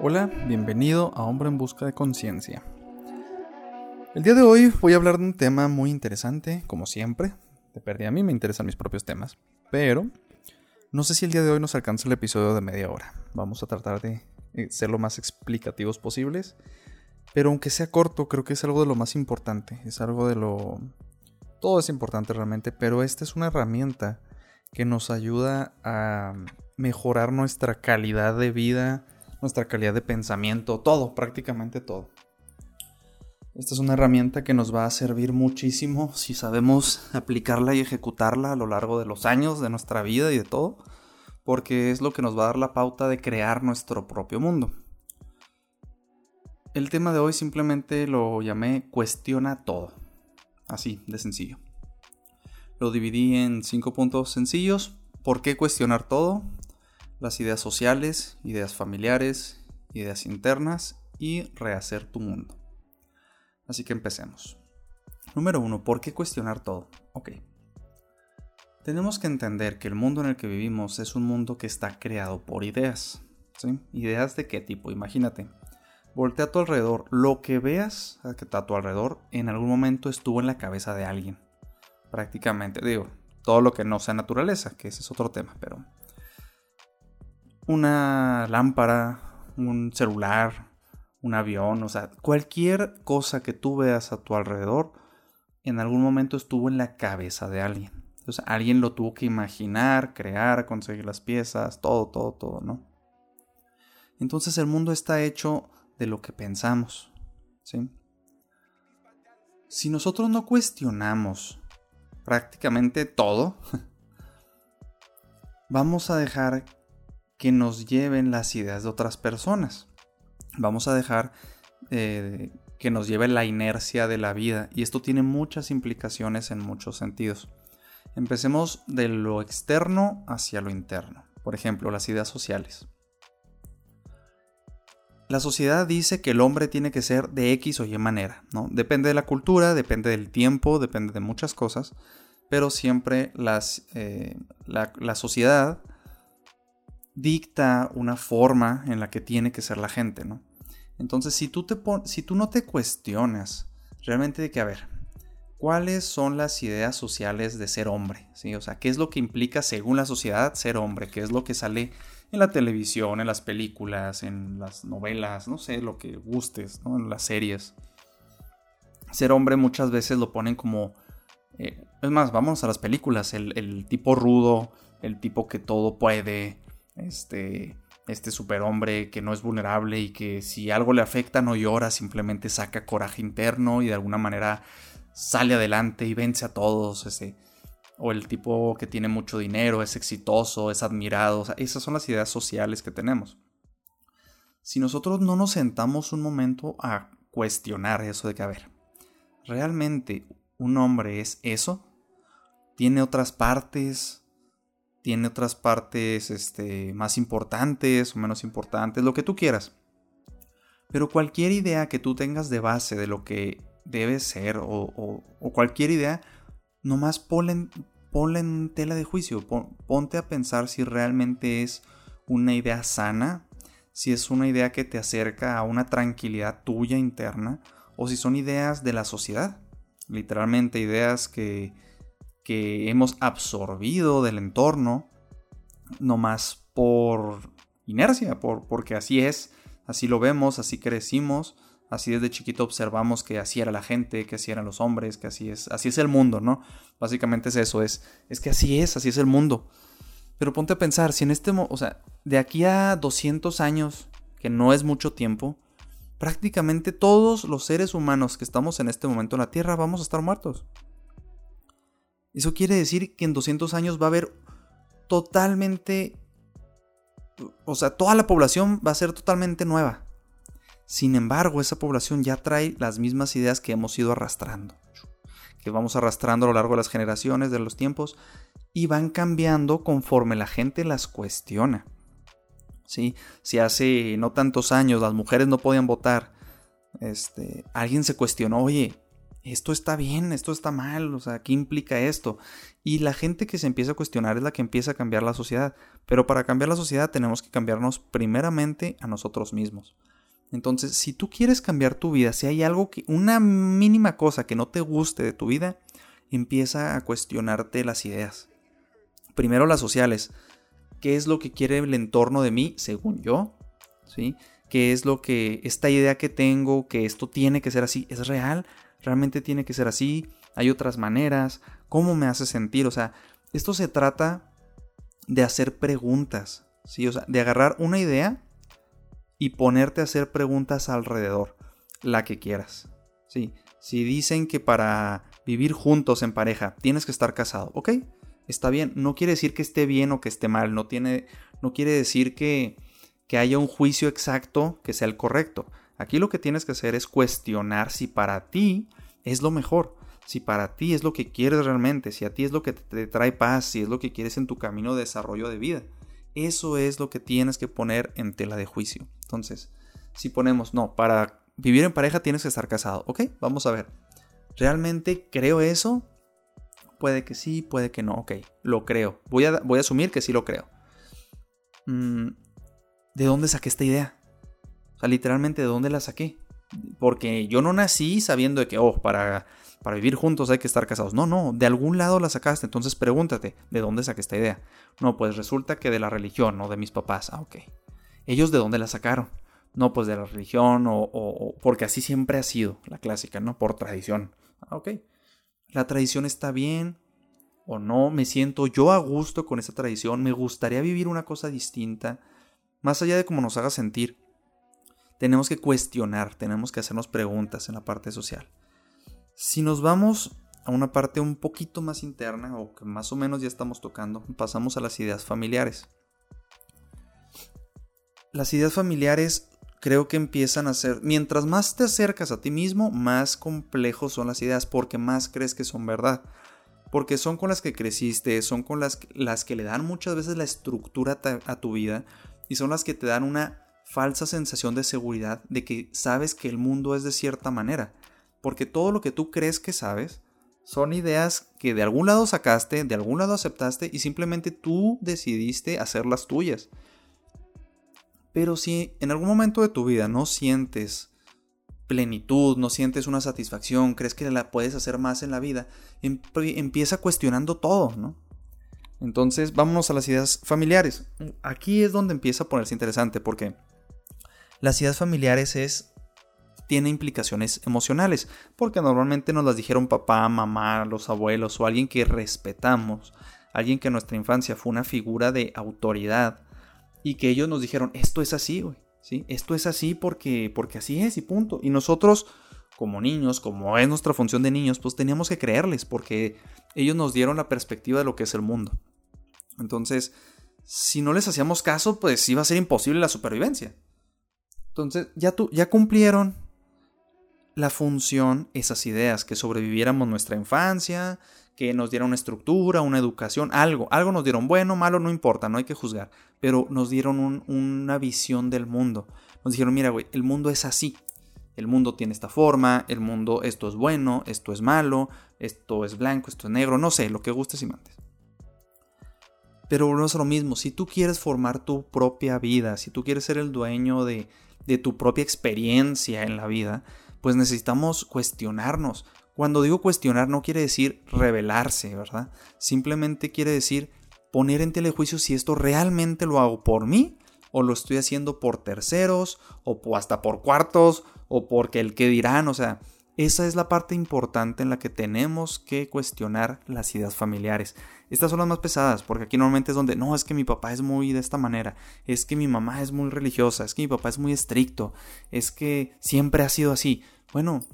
Hola, bienvenido a Hombre en Busca de Conciencia. El día de hoy voy a hablar de un tema muy interesante, como siempre. De perdí a mí me interesan mis propios temas, pero no sé si el día de hoy nos alcanza el episodio de media hora. Vamos a tratar de eh, ser lo más explicativos posibles, pero aunque sea corto, creo que es algo de lo más importante, es algo de lo... Todo es importante realmente, pero esta es una herramienta que nos ayuda a mejorar nuestra calidad de vida, nuestra calidad de pensamiento, todo, prácticamente todo. Esta es una herramienta que nos va a servir muchísimo si sabemos aplicarla y ejecutarla a lo largo de los años de nuestra vida y de todo, porque es lo que nos va a dar la pauta de crear nuestro propio mundo. El tema de hoy simplemente lo llamé cuestiona todo, así de sencillo. Lo dividí en cinco puntos sencillos. ¿Por qué cuestionar todo? Las ideas sociales, ideas familiares, ideas internas y rehacer tu mundo. Así que empecemos. Número uno, ¿por qué cuestionar todo? Ok. Tenemos que entender que el mundo en el que vivimos es un mundo que está creado por ideas. ¿sí? ¿Ideas de qué tipo? Imagínate. Voltea a tu alrededor. Lo que veas a tu alrededor en algún momento estuvo en la cabeza de alguien prácticamente. Digo, todo lo que no sea naturaleza, que ese es otro tema, pero una lámpara, un celular, un avión, o sea, cualquier cosa que tú veas a tu alrededor, en algún momento estuvo en la cabeza de alguien. Entonces, alguien lo tuvo que imaginar, crear, conseguir las piezas, todo, todo, todo, ¿no? Entonces el mundo está hecho de lo que pensamos, ¿sí? Si nosotros no cuestionamos prácticamente todo, vamos a dejar que nos lleven las ideas de otras personas. Vamos a dejar eh, que nos lleve la inercia de la vida. Y esto tiene muchas implicaciones en muchos sentidos. Empecemos de lo externo hacia lo interno. Por ejemplo, las ideas sociales. La sociedad dice que el hombre tiene que ser de X o Y manera, ¿no? Depende de la cultura, depende del tiempo, depende de muchas cosas, pero siempre las, eh, la, sociedad dicta una forma en la que tiene que ser la gente, ¿no? Entonces, si tú, te si tú no te cuestionas realmente de que, a ver, ¿cuáles son las ideas sociales de ser hombre? ¿Sí? O sea, ¿qué es lo que implica según la sociedad ser hombre? ¿Qué es lo que sale en la televisión, en las películas, en las novelas, no sé, lo que gustes, ¿no? en las series. Ser hombre muchas veces lo ponen como... Eh, es más, vamos a las películas, el, tipo rudo, el tipo que todo puede, este, este superhombre que no es vulnerable y que si algo le afecta no llora, simplemente saca coraje interno y de alguna manera sale adelante y vence a todos, ese o el tipo que tiene mucho dinero, es exitoso, es admirado. esas son las ideas sociales que tenemos. Si nosotros no nos sentamos un momento a cuestionar eso de que, a ver, ¿realmente un hombre es eso? ¿Tiene otras partes? ¿Tiene otras partes este, más importantes o menos importantes? Lo que tú quieras. Pero cualquier idea que tú tengas de base de lo que debe ser o, cualquier idea nomás ponle, en tela de juicio, ponte a pensar si realmente es una idea sana, si es una idea que te acerca a una tranquilidad tuya interna, o si son ideas de la sociedad, literalmente ideas que, que hemos absorbido del entorno, nomás por inercia, por, porque así es, así lo vemos, así crecimos, Así desde chiquito observamos que así era la gente, que así eran los hombres, que así es, así es el mundo, ¿no? Básicamente es eso, es, es que así es, así es el mundo. Pero ponte a pensar, si en este, o sea, de aquí a 200 años, que no es mucho tiempo, prácticamente todos los seres humanos que estamos en este momento en la Tierra vamos a estar muertos. Eso quiere decir que en 200 años va a haber totalmente, o sea, toda la población va a ser totalmente nueva. Sin embargo, esa población ya trae las mismas ideas que hemos ido arrastrando, que vamos arrastrando a lo largo de las generaciones, de los tiempos, y van cambiando conforme la gente las cuestiona. ¿Sí? Si hace no tantos años las mujeres no podían votar, este, alguien se cuestionó, oye, esto está bien, esto está mal, o sea, ¿qué implica esto? Y la gente que se empieza a cuestionar es la que empieza a cambiar la sociedad. Pero para cambiar la sociedad tenemos que cambiarnos primeramente a nosotros mismos. Entonces, si tú quieres cambiar tu vida, si hay algo que, una mínima cosa que no te guste de tu vida, empieza a cuestionarte las ideas. Primero las sociales. ¿Qué es lo que quiere el entorno de mí, según yo? ¿Sí? ¿Qué es lo que esta idea que tengo, que esto tiene que ser así, es real? ¿Realmente tiene que ser así? ¿Hay otras maneras? ¿Cómo me hace sentir? O sea, esto se trata de hacer preguntas, ¿sí? O sea, de agarrar una idea y ponerte a hacer preguntas alrededor, la que quieras, ¿sí? Si dicen que para vivir juntos en pareja tienes que estar casado, ok, está bien, no quiere decir que esté bien o que esté mal, no, tiene, no quiere decir que, que haya un juicio exacto que sea el correcto. Aquí lo que tienes que hacer es cuestionar si para ti es lo mejor, si para ti es lo que quieres realmente, si a ti es lo que te trae paz, si es lo que quieres en tu camino de desarrollo de vida. Eso es lo que tienes que poner en tela de juicio. Entonces, si ponemos, no, para vivir en pareja tienes que estar casado, ok, vamos a ver. ¿Realmente creo eso? Puede que sí, puede que no, ok, lo creo. Voy a, voy a asumir que sí lo creo. Mm, ¿De dónde saqué esta idea? O sea, literalmente, ¿de dónde la saqué? Porque yo no nací sabiendo de que, oh, para, para vivir juntos hay que estar casados. No, no, de algún lado la sacaste. Entonces pregúntate, ¿de dónde saqué esta idea? No, pues resulta que de la religión o de mis papás. Ah, ok. ¿Ellos de dónde la sacaron? No, pues de la religión o, porque así siempre ha sido la clásica, ¿no? Por tradición. Ah, ok. La tradición está bien o no, me siento yo a gusto con esa tradición, me gustaría vivir una cosa distinta, más allá de cómo nos haga sentir. Tenemos que cuestionar, tenemos que hacernos preguntas en la parte social. Si nos vamos a una parte un poquito más interna o que más o menos ya estamos tocando, pasamos a las ideas familiares. Las ideas familiares creo que empiezan a ser, mientras más te acercas a ti mismo, más complejos son las ideas, porque más crees que son verdad. Porque son con las que creciste, son con las, las que le dan muchas veces la estructura a tu vida y son las que te dan una falsa sensación de seguridad de que sabes que el mundo es de cierta manera. Porque todo lo que tú crees que sabes son ideas que de algún lado sacaste, de algún lado aceptaste y simplemente tú decidiste hacerlas tuyas. Pero si en algún momento de tu vida no sientes plenitud, no sientes una satisfacción, crees que la puedes hacer más en la vida, empieza cuestionando todo, ¿no? Entonces, vámonos a las ideas familiares. Aquí es donde empieza a ponerse interesante porque las ideas familiares es tiene implicaciones emocionales, porque normalmente nos las dijeron papá, mamá, los abuelos o alguien que respetamos, alguien que en nuestra infancia fue una figura de autoridad y que ellos nos dijeron, esto es así, güey, ¿sí? Esto es así porque, porque así es y punto. Y nosotros, como niños, como es nuestra función de niños, pues teníamos que creerles porque ellos nos dieron la perspectiva de lo que es el mundo. Entonces, si no les hacíamos caso, pues iba a ser imposible la supervivencia. Entonces, ya, tu, ya cumplieron la función esas ideas, que sobreviviéramos nuestra infancia, que nos dieron una estructura, una educación, algo, algo nos dieron bueno, malo, no importa, no hay que juzgar, pero nos dieron una visión del mundo. Nos dijeron, mira, güey, el mundo es así. El mundo tiene esta forma, el mundo, esto es bueno, esto es malo, esto es blanco, esto es negro, no sé, lo que gustes y mandes. Pero no es lo mismo, si tú quieres formar tu propia vida, si tú quieres ser el dueño de, de tu propia experiencia en la vida, pues necesitamos cuestionarnos. Cuando digo cuestionar no quiere decir revelarse, ¿verdad? Simplemente quiere decir poner en telejuicio si esto realmente lo hago por mí o lo estoy haciendo por terceros o hasta por cuartos o porque el que dirán, o sea, esa es la parte importante en la que tenemos que cuestionar las ideas familiares. Estas son las más pesadas, porque aquí normalmente es donde, no, es que mi papá es muy de esta manera, es que mi mamá es muy religiosa, es que mi papá es muy estricto, es que siempre ha sido así. Bueno,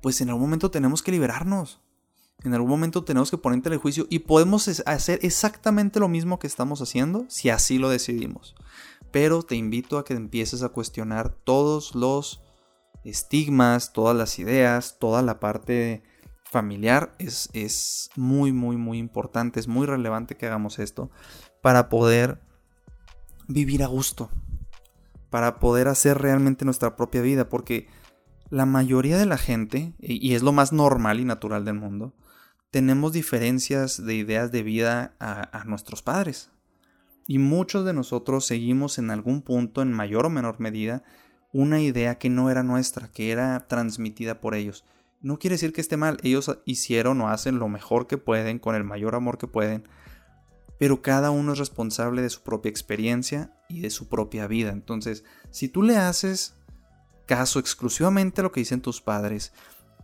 pues en algún momento tenemos que liberarnos. En algún momento tenemos que poner en telejuicio y podemos hacer exactamente lo mismo que estamos haciendo si así lo decidimos. Pero te invito a que empieces a cuestionar todos los estigmas, todas las ideas, toda la parte familiar es, es muy, muy, muy importante, es muy relevante que hagamos esto para poder vivir a gusto, para poder hacer realmente nuestra propia vida, porque la mayoría de la gente, y es lo más normal y natural del mundo, tenemos diferencias de ideas de vida a, a nuestros padres. Y muchos de nosotros seguimos en algún punto, en mayor o menor medida, una idea que no era nuestra, que era transmitida por ellos. No quiere decir que esté mal, ellos hicieron o hacen lo mejor que pueden, con el mayor amor que pueden, pero cada uno es responsable de su propia experiencia y de su propia vida. Entonces, si tú le haces caso exclusivamente a lo que dicen tus padres,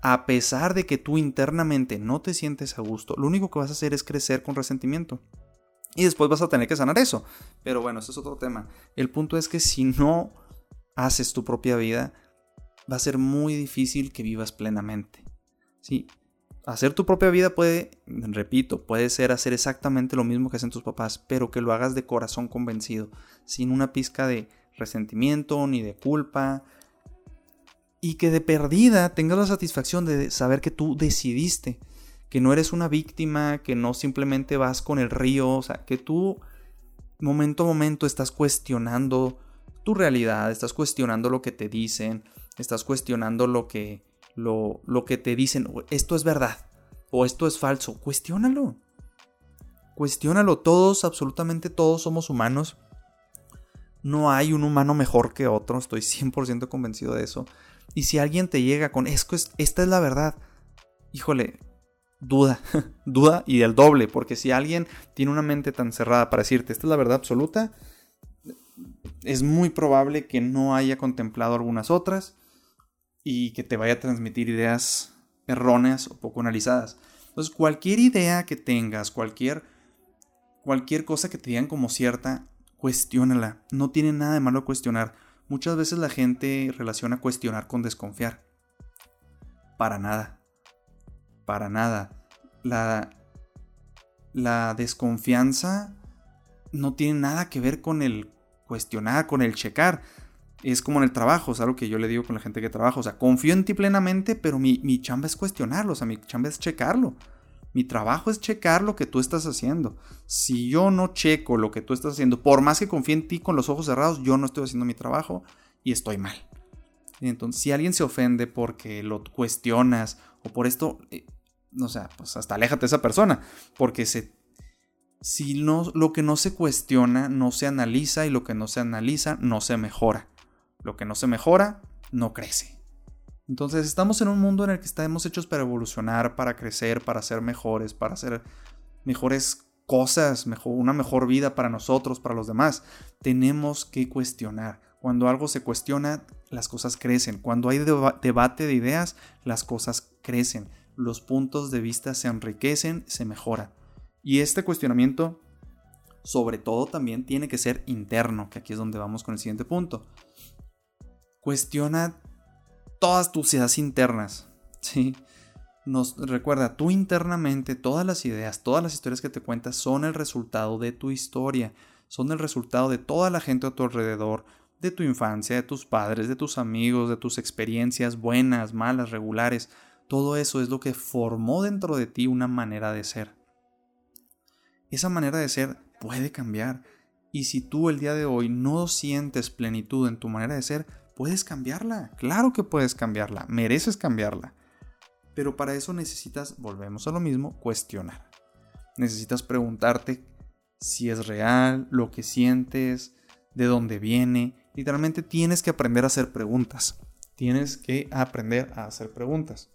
a pesar de que tú internamente no te sientes a gusto, lo único que vas a hacer es crecer con resentimiento. Y después vas a tener que sanar eso. Pero bueno, eso es otro tema. El punto es que si no haces tu propia vida, va a ser muy difícil que vivas plenamente. ¿Sí? Hacer tu propia vida puede, repito, puede ser hacer exactamente lo mismo que hacen tus papás, pero que lo hagas de corazón convencido, sin una pizca de resentimiento ni de culpa, y que de perdida tengas la satisfacción de saber que tú decidiste, que no eres una víctima, que no simplemente vas con el río, o sea, que tú momento a momento estás cuestionando tu realidad, estás cuestionando lo que te dicen, estás cuestionando lo que, lo, lo que te dicen, esto es verdad o esto es falso, cuestiónalo. Cuestiónalo, todos, absolutamente todos somos humanos. No hay un humano mejor que otro, estoy 100% convencido de eso. Y si alguien te llega con, es esta es la verdad, híjole, duda, duda y del doble, porque si alguien tiene una mente tan cerrada para decirte, esta es la verdad absoluta, es muy probable que no haya contemplado algunas otras y que te vaya a transmitir ideas erróneas o poco analizadas. Entonces, cualquier idea que tengas, cualquier, cualquier cosa que te digan como cierta, cuestiónala. No tiene nada de malo cuestionar. Muchas veces la gente relaciona cuestionar con desconfiar. Para nada. Para nada. La, la desconfianza no tiene nada que ver con el cuestionar, con el checar. Es como en el trabajo, es algo que yo le digo con la gente que trabaja. O sea, confío en ti plenamente, pero mi, mi chamba es cuestionarlo, o sea, mi chamba es checarlo. Mi trabajo es checar lo que tú estás haciendo. Si yo no checo lo que tú estás haciendo, por más que confíe en ti con los ojos cerrados, yo no estoy haciendo mi trabajo y estoy mal. Entonces, si alguien se ofende porque lo cuestionas o por esto, eh, o sea, pues hasta aléjate de esa persona, porque se, si no, lo que no se cuestiona no se analiza y lo que no se analiza no se mejora. Lo que no se mejora no crece. Entonces estamos en un mundo en el que estamos hechos para evolucionar, para crecer, para ser mejores, para hacer mejores cosas, mejor, una mejor vida para nosotros, para los demás. Tenemos que cuestionar. Cuando algo se cuestiona, las cosas crecen. Cuando hay debate de ideas, las cosas crecen. Los puntos de vista se enriquecen, se mejoran. Y este cuestionamiento, sobre todo, también tiene que ser interno, que aquí es donde vamos con el siguiente punto. Cuestiona todas tus ideas internas. ¿sí? Nos recuerda, tú internamente, todas las ideas, todas las historias que te cuentas son el resultado de tu historia, son el resultado de toda la gente a tu alrededor, de tu infancia, de tus padres, de tus amigos, de tus experiencias buenas, malas, regulares. Todo eso es lo que formó dentro de ti una manera de ser. Esa manera de ser puede cambiar. Y si tú el día de hoy no sientes plenitud en tu manera de ser, Puedes cambiarla, claro que puedes cambiarla, mereces cambiarla. Pero para eso necesitas, volvemos a lo mismo, cuestionar. Necesitas preguntarte si es real, lo que sientes, de dónde viene. Literalmente tienes que aprender a hacer preguntas. Tienes que aprender a hacer preguntas.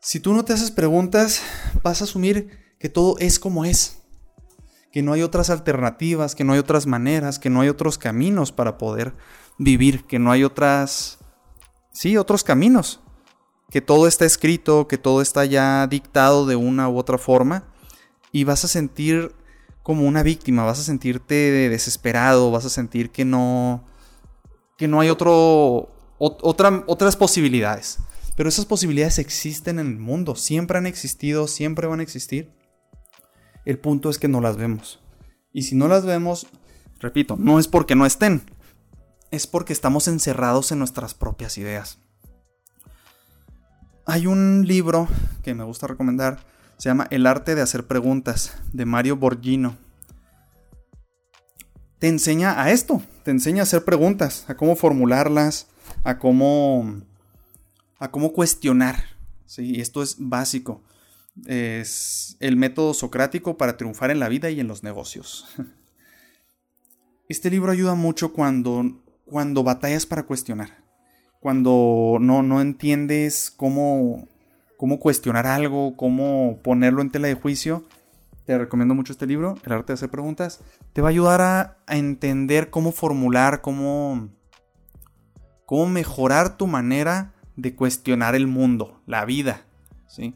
Si tú no te haces preguntas, vas a asumir que todo es como es. Que no hay otras alternativas, que no hay otras maneras, que no hay otros caminos para poder vivir, que no hay otras, sí, otros caminos, que todo está escrito, que todo está ya dictado de una u otra forma y vas a sentir como una víctima, vas a sentirte desesperado, vas a sentir que no, que no hay otro, otra, otras posibilidades. Pero esas posibilidades existen en el mundo, siempre han existido, siempre van a existir. El punto es que no las vemos. Y si no las vemos, repito, no es porque no estén, es porque estamos encerrados en nuestras propias ideas. Hay un libro que me gusta recomendar, se llama El arte de hacer preguntas, de Mario Borgino. Te enseña a esto, te enseña a hacer preguntas, a cómo formularlas, a cómo, a cómo cuestionar. ¿sí? Esto es básico. Es el método socrático para triunfar en la vida y en los negocios. Este libro ayuda mucho cuando, cuando batallas para cuestionar. Cuando no, no entiendes cómo, cómo cuestionar algo, cómo ponerlo en tela de juicio te recomiendo mucho este libro, El arte de hacer preguntas. Te va a ayudar a, entender cómo formular, cómo, cómo mejorar tu manera de cuestionar el mundo, la vida. ¿sí?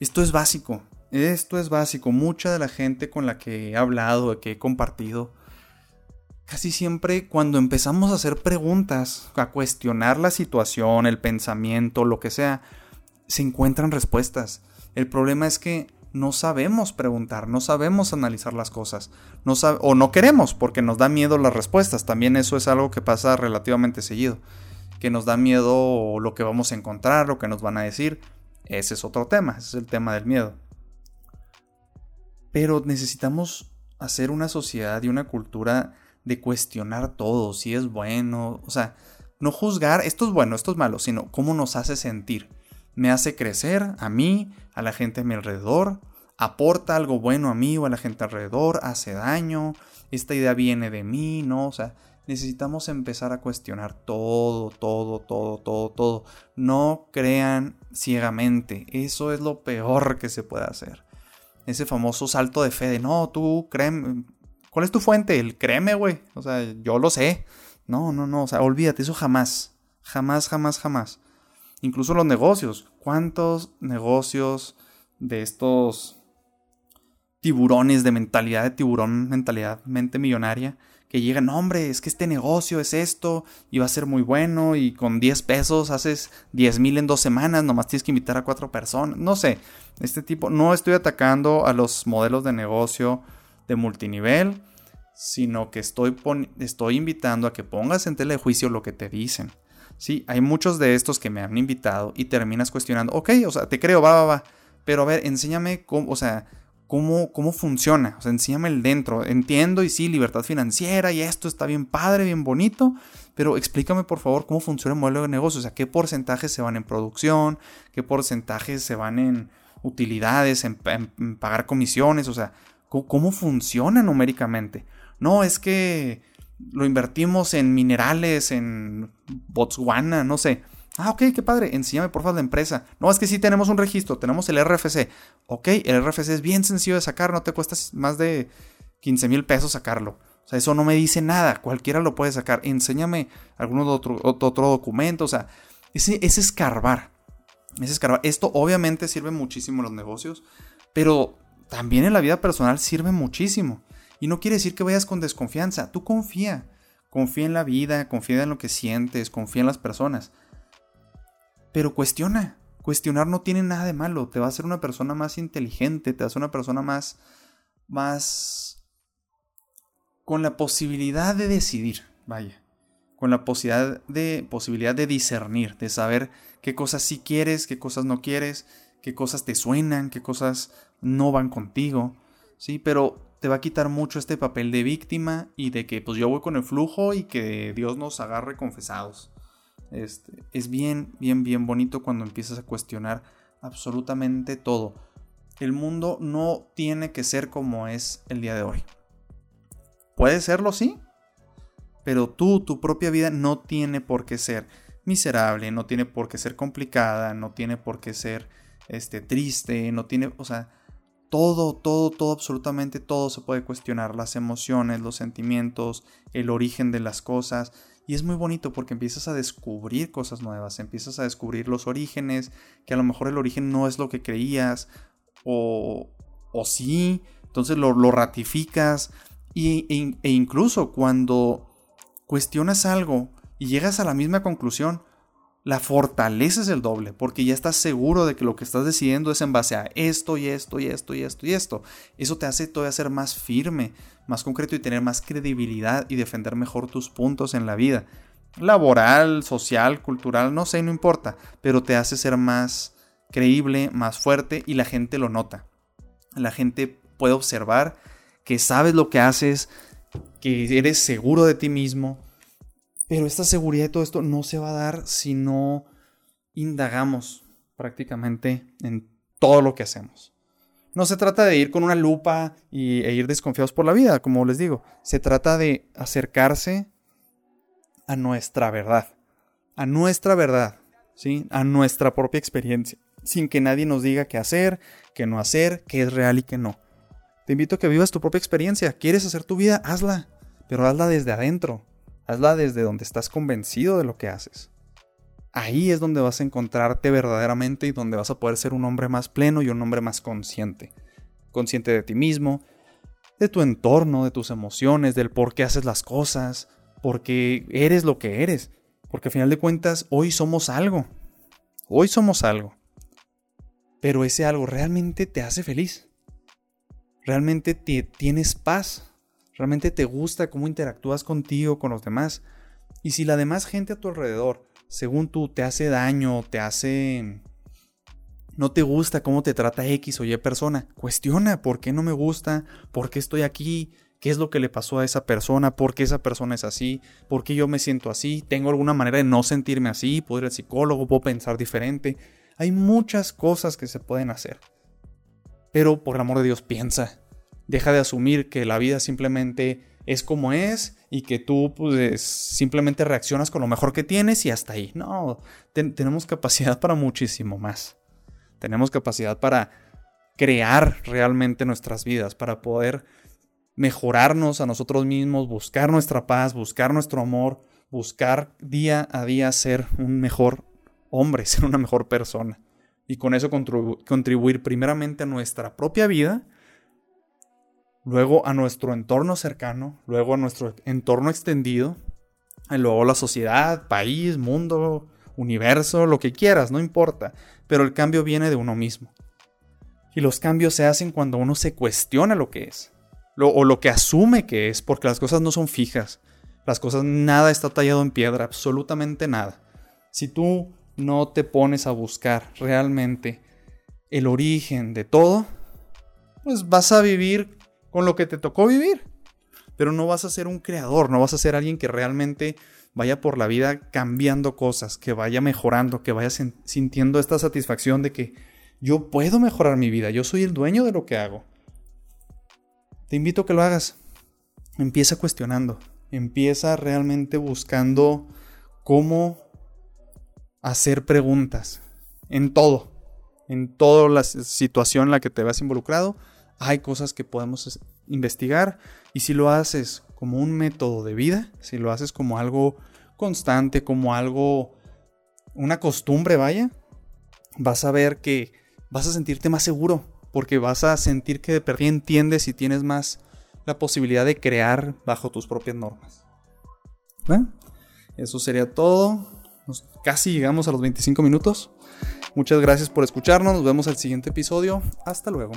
Esto es básico. Esto es básico. Mucha de la gente con la que he hablado, que he compartido, casi siempre cuando empezamos a hacer preguntas, a cuestionar la situación, el pensamiento, lo que sea, se encuentran respuestas. El problema es que no sabemos preguntar, no sabemos analizar las cosas, o no queremos porque nos da miedo las respuestas. También eso es algo que pasa relativamente seguido, que nos da miedo lo que vamos a encontrar, lo que nos van a decir. Ese es otro tema, ese es el tema del miedo. Pero necesitamos hacer una sociedad y una cultura de cuestionar todo, si es bueno, o sea, no juzgar esto es bueno, esto es malo, sino cómo nos hace sentir me hace crecer a mí, a la gente a mi alrededor, aporta algo bueno a mí o a la gente alrededor, hace daño, esta idea viene de mí, ¿no? O sea, necesitamos empezar a cuestionar todo, todo, todo, todo, todo. No crean ciegamente, eso es lo peor que se puede hacer. Ese famoso salto de fe de, no, tú créeme, ¿cuál es tu fuente? El créeme, güey. O sea, yo lo sé. No, no, no, o sea, olvídate, eso jamás, jamás, jamás, jamás. Incluso los negocios. ¿Cuántos negocios de estos tiburones de mentalidad de tiburón, mentalidad mente millonaria, que llegan, hombre, es que este negocio es esto y va a ser muy bueno y con 10 pesos haces 10 mil en dos semanas, nomás tienes que invitar a cuatro personas, no sé, este tipo, no estoy atacando a los modelos de negocio de multinivel, sino que estoy, estoy invitando a que pongas en tela de juicio lo que te dicen. Sí, hay muchos de estos que me han invitado y terminas cuestionando, ok, o sea, te creo, va, va, va, pero a ver, enséñame cómo, o sea, cómo, cómo funciona, o sea, enséñame el dentro. Entiendo y sí, libertad financiera y esto está bien padre, bien bonito, pero explícame por favor cómo funciona el modelo de negocio, o sea, qué porcentajes se van en producción, qué porcentajes se van en utilidades, en, pagar comisiones, o sea, cómo funciona numéricamente. No, es que lo invertimos en minerales, en Botswana, no sé. Ah, ok, qué padre. Enséñame por favor la empresa. No, es que sí tenemos un registro, tenemos el RFC. Ok, el RFC es bien sencillo de sacar, no te cuesta más de 15 mil pesos sacarlo. O sea, eso no me dice nada, cualquiera lo puede sacar. Enséñame algún otro, otro documento, o sea, ese es escarbar. Es escarbar. Esto obviamente sirve muchísimo en los negocios, pero también en la vida personal sirve muchísimo. Y no quiere decir que vayas con desconfianza, tú confía. Confía en la vida, confía en lo que sientes, confía en las personas. Pero cuestiona. Cuestionar no tiene nada de malo. Te va a hacer una persona más inteligente, te hacer una persona más. más. con la posibilidad de decidir. Vaya. Con la posibilidad de, posibilidad de discernir, de saber qué cosas sí quieres, qué cosas no quieres, qué cosas te suenan, qué cosas no van contigo. Sí, pero te va a quitar mucho este papel de víctima y de que pues yo voy con el flujo y que Dios nos agarre confesados. Este, es bien, bien, bien bonito cuando empiezas a cuestionar absolutamente todo. El mundo no tiene que ser como es el día de hoy. Puede serlo, sí, pero tú, tu propia vida no tiene por qué ser miserable, no tiene por qué ser complicada, no tiene por qué ser este, triste, no tiene, o sea, todo, todo, todo, absolutamente todo se puede cuestionar, las emociones, los sentimientos, el origen de las cosas. Y es muy bonito porque empiezas a descubrir cosas nuevas, empiezas a descubrir los orígenes, que a lo mejor el origen no es lo que creías, o, o sí, entonces lo, ratificas. Y, e, e incluso cuando cuestionas algo y llegas a la misma conclusión, la fortaleces el doble, porque ya estás seguro de que lo que estás decidiendo es en base a esto y esto y esto y esto y esto. Eso te hace todavía ser más firme, más concreto y tener más credibilidad y defender mejor tus puntos en la vida. Laboral, social, cultural, no sé, no importa, pero te hace ser más creíble, más fuerte y la gente lo nota. La gente puede observar que sabes lo que haces, que eres seguro de ti mismo, Pero esta seguridad y todo esto no se va a dar si no indagamos prácticamente en todo lo que hacemos. No se trata de ir con una lupa y, e ir desconfiados por la vida, como les digo. Se trata de acercarse a nuestra verdad. A nuestra verdad, ¿sí? A nuestra propia experiencia. Sin que nadie nos diga qué hacer, qué no hacer, qué es real y qué no. Te invito a que vivas tu propia experiencia. ¿Quieres hacer tu vida? Hazla. Pero hazla desde adentro. Hazla desde donde estás convencido de lo que haces. Ahí es donde vas a encontrarte verdaderamente y donde vas a poder ser un hombre más pleno y un hombre más consciente. Consciente de ti mismo, de tu entorno, de tus emociones, del por qué haces las cosas, porque eres lo que eres. Porque al final de cuentas, hoy somos algo. Hoy somos algo. Pero ese algo realmente te hace feliz. Realmente te, tienes paz realmente te gusta cómo interactúas contigo, con los demás. Y si la demás gente a tu alrededor, según tú, te hace daño, te hace... no te gusta cómo te trata X o Y persona, cuestiona por qué no me gusta, por qué estoy aquí, qué es lo que le pasó a esa persona, por qué esa persona es así, por qué yo me siento así, tengo alguna manera de no sentirme así, puedo ir al psicólogo, puedo pensar diferente. Hay muchas cosas que se pueden hacer. Pero por el amor de Dios, piensa, deja de asumir que la vida simplemente es como es y que tú pues, simplemente reaccionas con lo mejor que tienes y hasta ahí. No, tenemos capacidad para muchísimo más. Tenemos capacidad para crear realmente nuestras vidas, para poder mejorarnos a nosotros mismos, buscar nuestra paz, buscar nuestro amor, buscar día a día ser un mejor hombre, ser una mejor persona. Y con eso contribuir primeramente a nuestra propia vida luego a nuestro entorno cercano, luego a nuestro entorno extendido, y luego la sociedad, país, mundo, universo, lo que quieras, no importa, pero el cambio viene de uno mismo. Y los cambios se hacen cuando uno se cuestiona lo que es, o lo que asume que es, porque las cosas no son fijas, las cosas nada está tallado en piedra, absolutamente nada. Si tú no te pones a buscar realmente el origen de todo, pues vas a vivir con lo que te tocó vivir. Pero no vas a ser un creador, no vas a ser alguien que realmente vaya por la vida cambiando cosas, que vaya mejorando, que vaya sintiendo esta satisfacción de que yo puedo mejorar mi vida, yo soy el dueño de lo que hago. Te invito a que lo hagas. Empieza cuestionando, empieza realmente buscando cómo hacer preguntas en todo, en toda la situación en la que te veas involucrado hay cosas que podemos investigar y si lo haces como un método de vida, si lo haces como algo constante, como algo, una costumbre, vaya, vas a ver que vas a sentirte más seguro, porque vas a sentir que de perdí entiendes y tienes más la posibilidad de crear bajo tus propias normas. Eso sería todo. casi llegamos a los 25 minutos. Muchas gracias por escucharnos. Nos vemos el siguiente episodio. Hasta luego.